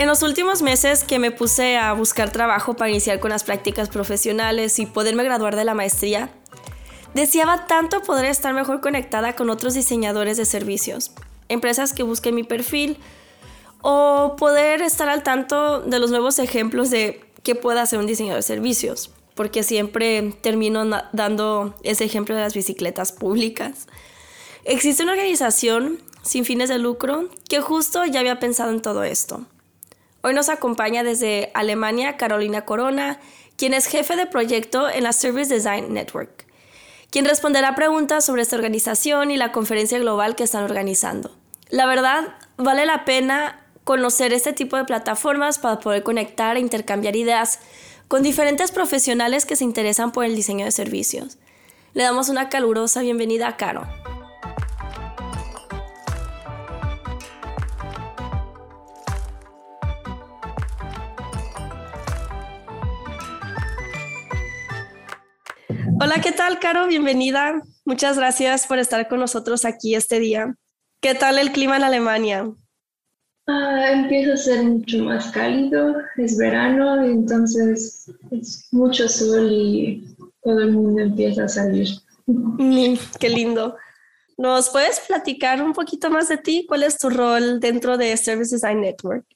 En los últimos meses que me puse a buscar trabajo para iniciar con las prácticas profesionales y poderme graduar de la maestría, deseaba tanto poder estar mejor conectada con otros diseñadores de servicios, empresas que busquen mi perfil o poder estar al tanto de los nuevos ejemplos de qué puede hacer un diseñador de servicios, porque siempre termino dando ese ejemplo de las bicicletas públicas. Existe una organización sin fines de lucro que justo ya había pensado en todo esto. Hoy nos acompaña desde Alemania Carolina Corona, quien es jefe de proyecto en la Service Design Network, quien responderá preguntas sobre esta organización y la conferencia global que están organizando. La verdad, vale la pena conocer este tipo de plataformas para poder conectar e intercambiar ideas con diferentes profesionales que se interesan por el diseño de servicios. Le damos una calurosa bienvenida a Caro. Hola, ¿qué tal, Caro? Bienvenida. Muchas gracias por estar con nosotros aquí este día. ¿Qué tal el clima en Alemania? Ah, empieza a ser mucho más cálido, es verano, entonces es mucho sol y todo el mundo empieza a salir. Mm, qué lindo. ¿Nos puedes platicar un poquito más de ti? ¿Cuál es tu rol dentro de Service Design Network?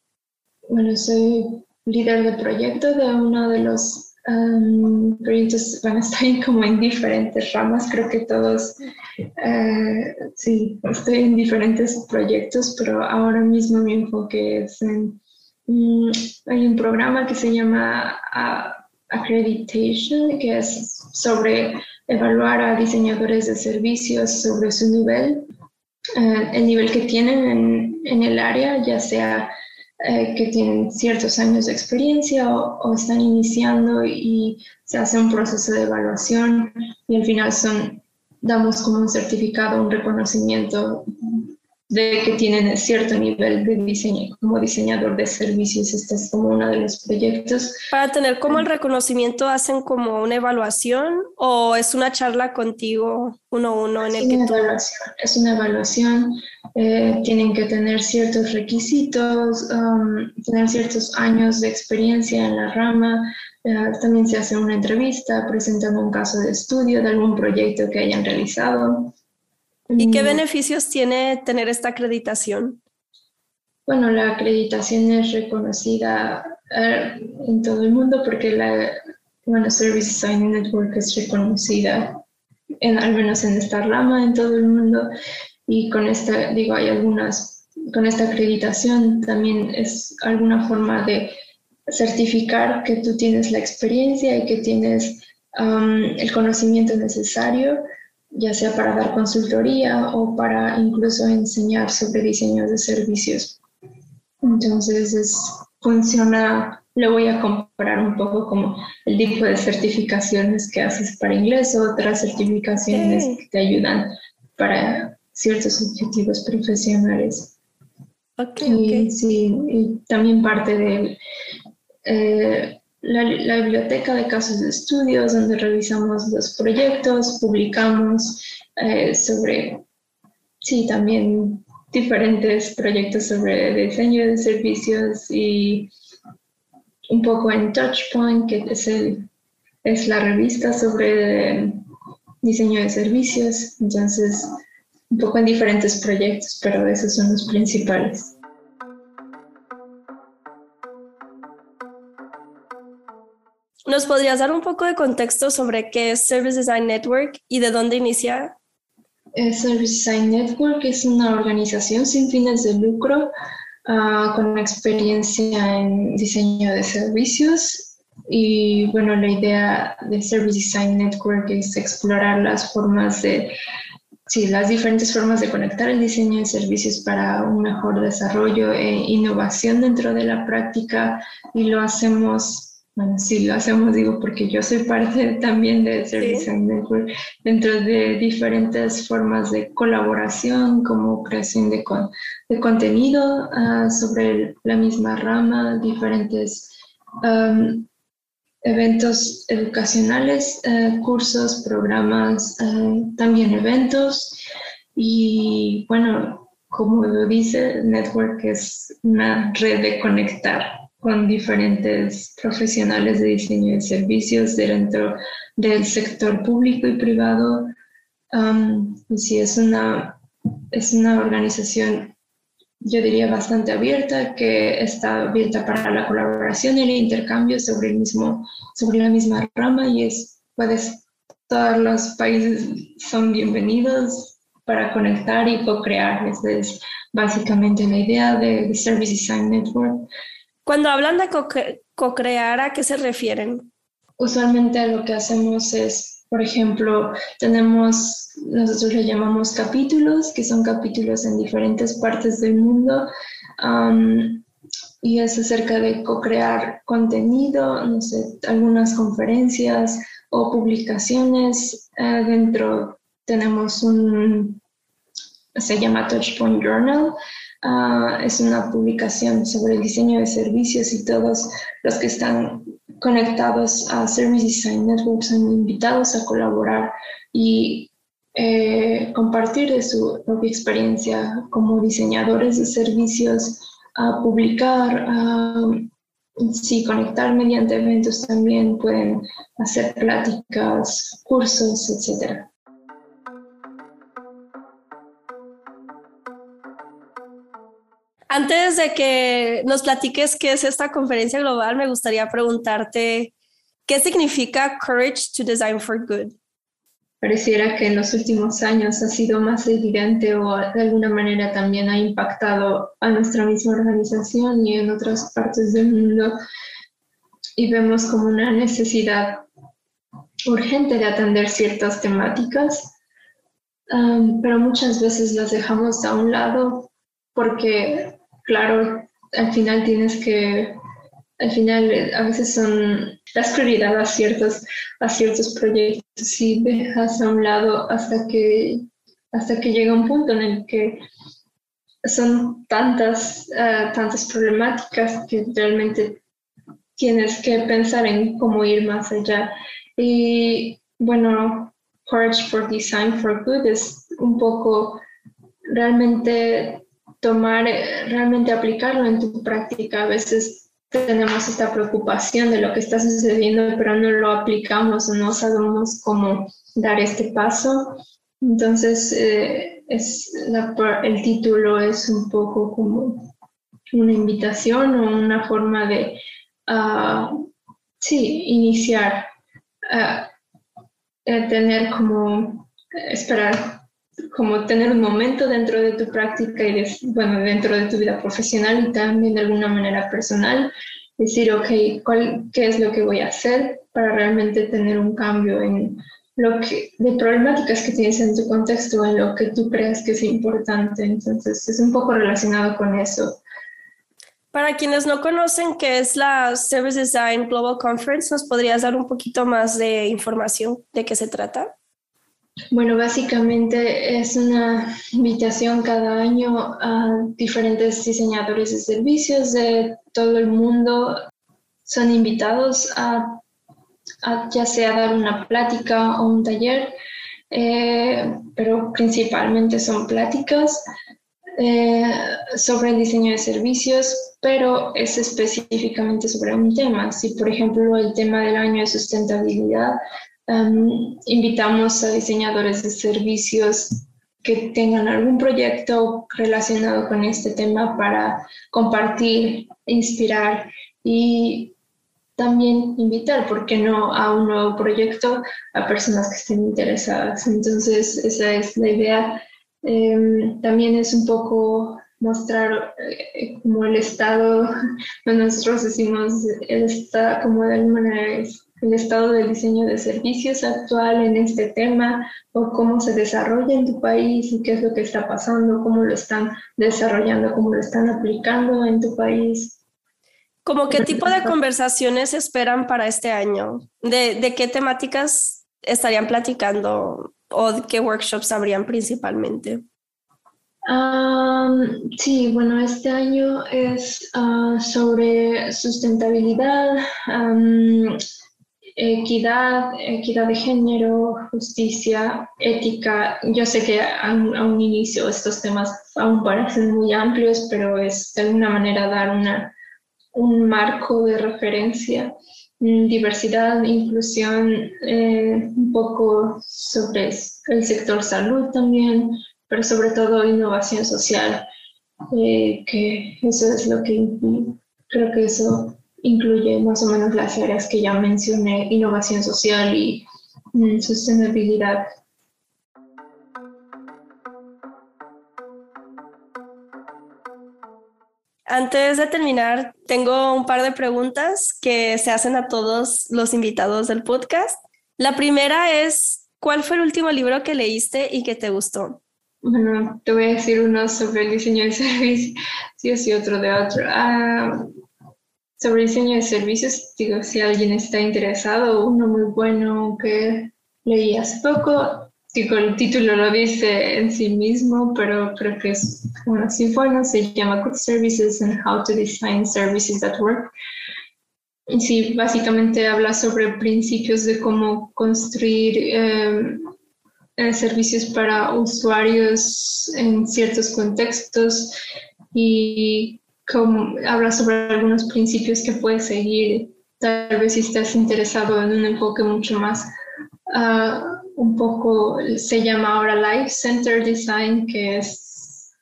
Bueno, soy líder de proyecto de uno de los Um, proyectos van a estar como en diferentes ramas, creo que todos, eh, sí, estoy en diferentes proyectos, pero ahora mismo mi enfoque es en, mm, hay un programa que se llama Accreditation, que es sobre evaluar a diseñadores de servicios sobre su nivel, eh, el nivel que tienen en, en el área, ya sea eh, que tienen ciertos años de experiencia o, están iniciando y se hace un proceso de evaluación y al final son, damos como un certificado, un reconocimiento de que tienen cierto nivel de diseño como diseñador de servicios. Este es como uno de los proyectos. Para tener como el reconocimiento, ¿hacen como una evaluación o es una charla contigo uno a uno en el que tú... Es una evaluación. Eh, tienen que tener ciertos requisitos, um, tener ciertos años de experiencia en la rama. Eh, también se hace una entrevista presentando un caso de estudio de algún proyecto que hayan realizado. ¿Y qué mm. beneficios tiene tener esta acreditación? Bueno, la acreditación es reconocida eh, en todo el mundo porque la bueno, Service Design Network es reconocida, en, al menos en esta rama, en todo el mundo. Y con esta, digo, hay algunas, con esta acreditación también es alguna forma de certificar que tú tienes la experiencia y que tienes um, el conocimiento necesario ya sea para dar consultoría o para incluso enseñar sobre diseños de servicios. Entonces, es, funciona, lo voy a comparar un poco como el tipo de certificaciones que haces para inglés o otras certificaciones que te ayudan para ciertos objetivos profesionales. Okay, Sí, y también parte de eh, la, biblioteca de casos de estudios, donde revisamos los proyectos, publicamos eh, sobre, sí, también diferentes proyectos sobre diseño de servicios y un poco en Touchpoint, que es, el, es la revista sobre diseño de servicios. Entonces, un poco en diferentes proyectos, pero esos son los principales. ¿Nos podrías dar un poco de contexto sobre qué es Service Design Network y de dónde inicia? Eh, Service Design Network es una organización sin fines de lucro ah, con experiencia en diseño de servicios. Y bueno, la idea de Service Design Network es explorar las formas de sí, las diferentes formas de conectar el diseño de servicios para un mejor desarrollo e innovación dentro de la práctica y lo hacemos bueno, sí, lo hacemos, digo, porque yo soy parte también de Service Network, dentro de diferentes formas de colaboración, como creación de, de contenido uh, sobre la misma rama, diferentes um, eventos educacionales, uh, cursos, programas, uh, también eventos. Y bueno, como lo dice, Network es una red de conectar con diferentes profesionales de diseño de servicios dentro del sector público y privado. Um, sí, es una, es una organización, yo diría, bastante abierta, que está abierta para la colaboración y el intercambio sobre, el mismo, sobre la misma rama y es, puedes, todos los países son bienvenidos para conectar y co-crear. Esa es básicamente la idea de, de Service Design Network. Cuando hablan de co-crear, ¿a qué se refieren? Usualmente lo que hacemos es, por ejemplo, tenemos, nosotros le llamamos capítulos, que son capítulos en diferentes partes del mundo. y es acerca de co-crear contenido, no sé, algunas conferencias o publicaciones. Eh, dentro tenemos un, se llama Touchpoint Journal, Ah, es una publicación sobre el diseño de servicios y todos los que están conectados a Service Design Network son invitados a colaborar y eh, compartir de su propia experiencia como diseñadores de servicios, a publicar, a sí, conectar mediante eventos también, pueden hacer pláticas, cursos, etcétera. Antes de que nos platiques qué es esta conferencia global, me gustaría preguntarte qué significa Courage to Design for Good. Pareciera que en los últimos años ha sido más evidente o de alguna manera también ha impactado a nuestra misma organización y en otras partes del mundo y vemos como una necesidad urgente de atender ciertas temáticas, um, pero muchas veces las dejamos a un lado porque claro, al final tienes que, al final a veces son las prioridades a ciertos, a ciertos proyectos y dejas a un lado hasta que, hasta que llega un punto en el que son tantas, uh, tantas problemáticas que realmente tienes que pensar en cómo ir más allá. Y bueno, Courage for Design for Good es un poco realmente tomar, eh, realmente aplicarlo en tu práctica. A veces tenemos esta preocupación de lo que está sucediendo, pero no lo aplicamos o no sabemos cómo dar este paso. Entonces, eh, es el título es un poco como una invitación o una forma de, uh, sí, iniciar, uh, tener como, esperar como tener un momento dentro de tu práctica y bueno, dentro de tu vida profesional y también de alguna manera personal, decir, ok, ¿cuál, ¿qué es lo que voy a hacer para realmente tener un cambio en lo que, de problemáticas que tienes en tu contexto, en lo que tú creas que es importante? Entonces, es un poco relacionado con eso. Para quienes no conocen qué es la Service Design Global Conference, ¿nos podrías dar un poquito más de información de qué se trata? Bueno, básicamente es una invitación cada año a diferentes diseñadores de servicios de todo el mundo. Son invitados a, ya sea dar una plática o un taller, eh, pero principalmente son pláticas eh, sobre el diseño de servicios, pero es específicamente sobre un tema. Si, por ejemplo, el tema del año de sustentabilidad, invitamos a diseñadores de servicios que tengan algún proyecto relacionado con este tema para compartir, inspirar y también invitar, ¿por qué no?, a un nuevo proyecto a personas que estén interesadas. Entonces, esa es la idea. Em, también es un poco mostrar eh, como el estado, nosotros decimos, el estado, como de alguna manera el estado del diseño de servicios actual en este tema o cómo se desarrolla en tu país y qué es lo que está pasando, cómo lo están desarrollando, cómo lo están aplicando en tu país. ¿Cómo qué tipo de conversaciones esperan para este año? ¿De, de qué temáticas estarían platicando o qué workshops habrían principalmente? sí, bueno, este año es ah, sobre sustentabilidad, equidad, equidad de género, justicia, ética. Yo sé que a, un inicio estos temas aún parecen muy amplios, pero es de alguna manera dar una, un marco de referencia. Mm, diversidad, inclusión, eh, un poco sobre el sector salud también, pero sobre todo innovación social, eh, que eso es lo que creo que eso incluye más o menos las áreas que ya mencioné, innovación social y mm, sostenibilidad. Antes de terminar, tengo un par de preguntas que se hacen a todos los invitados del podcast. La primera es, ¿cuál fue el último libro que leíste y que te gustó? Bueno, te voy a decir uno sobre el diseño de servicios y otro de otro. Ah, sobre diseño de servicios, digo, si alguien está interesado, uno muy bueno que leí hace poco, digo, el título lo dice en sí mismo, pero creo que es, bueno, sí bueno, se llama Good Services and How to Design Services at Work. Y sí, básicamente habla sobre principios de cómo construir em, eh, servicios para usuarios en ciertos contextos y habla sobre algunos principios que puedes seguir, tal vez si estás interesado en un enfoque mucho más, uh, un poco, se llama ahora Life Center Design, que es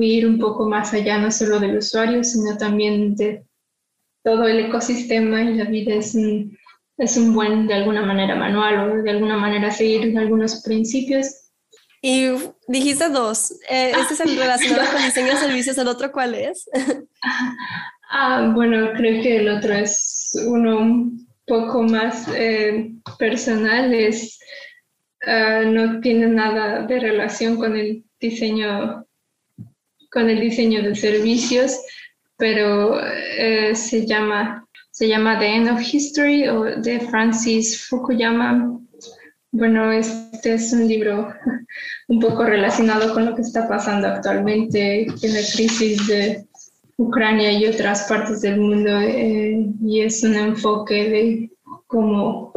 ir un poco más allá, no solo del usuario, sino también de todo el ecosistema y la vida es un, es un buen, de alguna manera, manual o de alguna manera seguir algunos principios y dijiste dos. Eh, este es el relacionado con diseño de servicios. ¿El otro cuál es? ah, bueno, creo que el otro es uno un poco más eh, personal. Es, ah, no tiene nada de relación con el diseño con el diseño de servicios, pero eh, se llama se llama The End of History o de Francis Fukuyama bueno, este es un libro un poco relacionado con lo que está pasando actualmente en la crisis de Ucrania y otras partes del mundo eh, y es un enfoque de cómo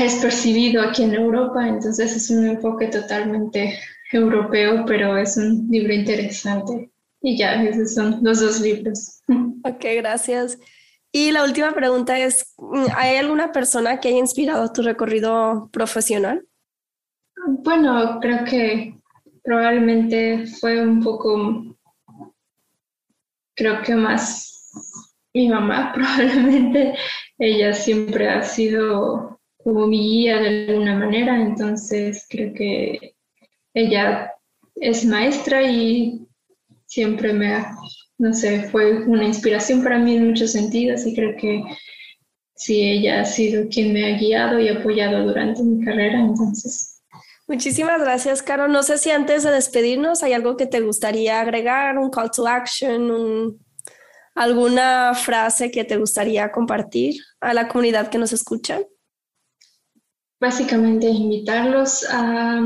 es percibido aquí en Europa, entonces es un enfoque totalmente europeo, pero es un libro interesante. Y ya, esos son los dos libros. Ok, gracias. Y la última pregunta es, ¿hay alguna persona que haya inspirado tu recorrido profesional? Bueno, creo que probablemente fue un poco, creo que más mi mamá, probablemente ella siempre ha sido como mi guía de alguna manera, entonces creo que ella es maestra y siempre me ha no sé, fue una inspiración para mí en muchos sentidos y creo que sí, ella ha sido quien me ha guiado y apoyado durante mi carrera, entonces. Muchísimas gracias, Caro. No sé si antes de despedirnos hay algo que te gustaría agregar, un call to action, alguna frase que te gustaría compartir a la comunidad que nos escucha. Básicamente invitarlos a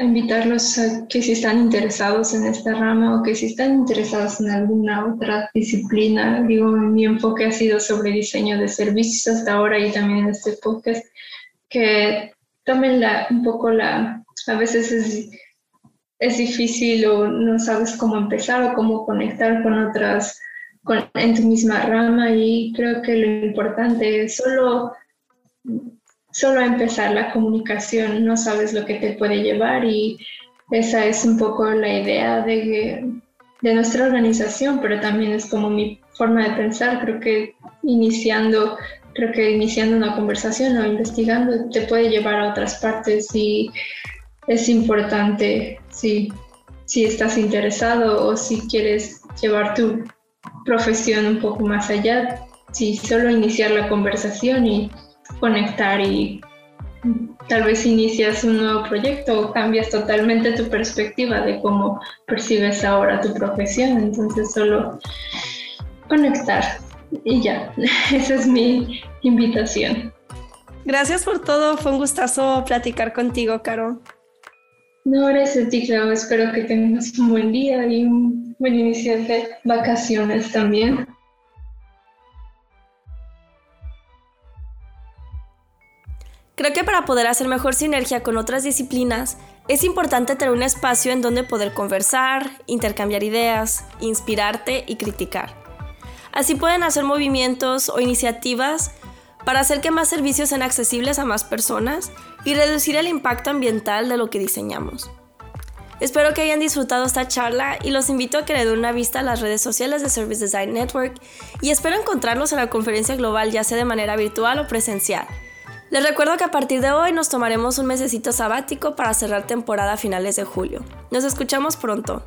invitarlos a que si están interesados en esta rama o que si están interesados en alguna otra disciplina, digo, mi enfoque ha sido sobre diseño de servicios hasta ahora y también en este podcast, que tomen la, un poco la, a veces es, es difícil o no sabes cómo empezar o cómo conectar con otras, con, en tu misma rama y creo que lo importante es solo solo empezar la comunicación no sabes lo que te puede llevar y esa es un poco la idea de, de nuestra organización, pero también es como mi forma de pensar. Creo que iniciando, creo que iniciando una conversación o investigando te puede llevar a otras partes y es importante si, si estás interesado o si quieres llevar tu profesión un poco más allá, sí, solo iniciar la conversación y conectar y tal vez inicias un nuevo proyecto o cambias totalmente tu perspectiva de cómo percibes ahora tu profesión. Entonces solo conectar y ya, esa es mi invitación. Gracias por todo, fue un gustazo platicar contigo, Caro. No, gracias a ti, Clau. Espero que tengas un buen día y un buen inicio de vacaciones también. Creo que para poder hacer mejor sinergia con otras disciplinas, es importante tener un espacio en donde poder conversar, intercambiar ideas, inspirarte y criticar. Así pueden hacer movimientos o iniciativas para hacer que más servicios sean accesibles a más personas y reducir el impacto ambiental de lo que diseñamos. Espero que hayan disfrutado esta charla y los invito a que le den una vista a las redes sociales de Service Design Network y espero encontrarlos en la conferencia global ya sea de manera virtual o presencial. Les recuerdo que a partir de hoy nos tomaremos un mesecito sabático para cerrar temporada a finales de julio. Nos escuchamos pronto.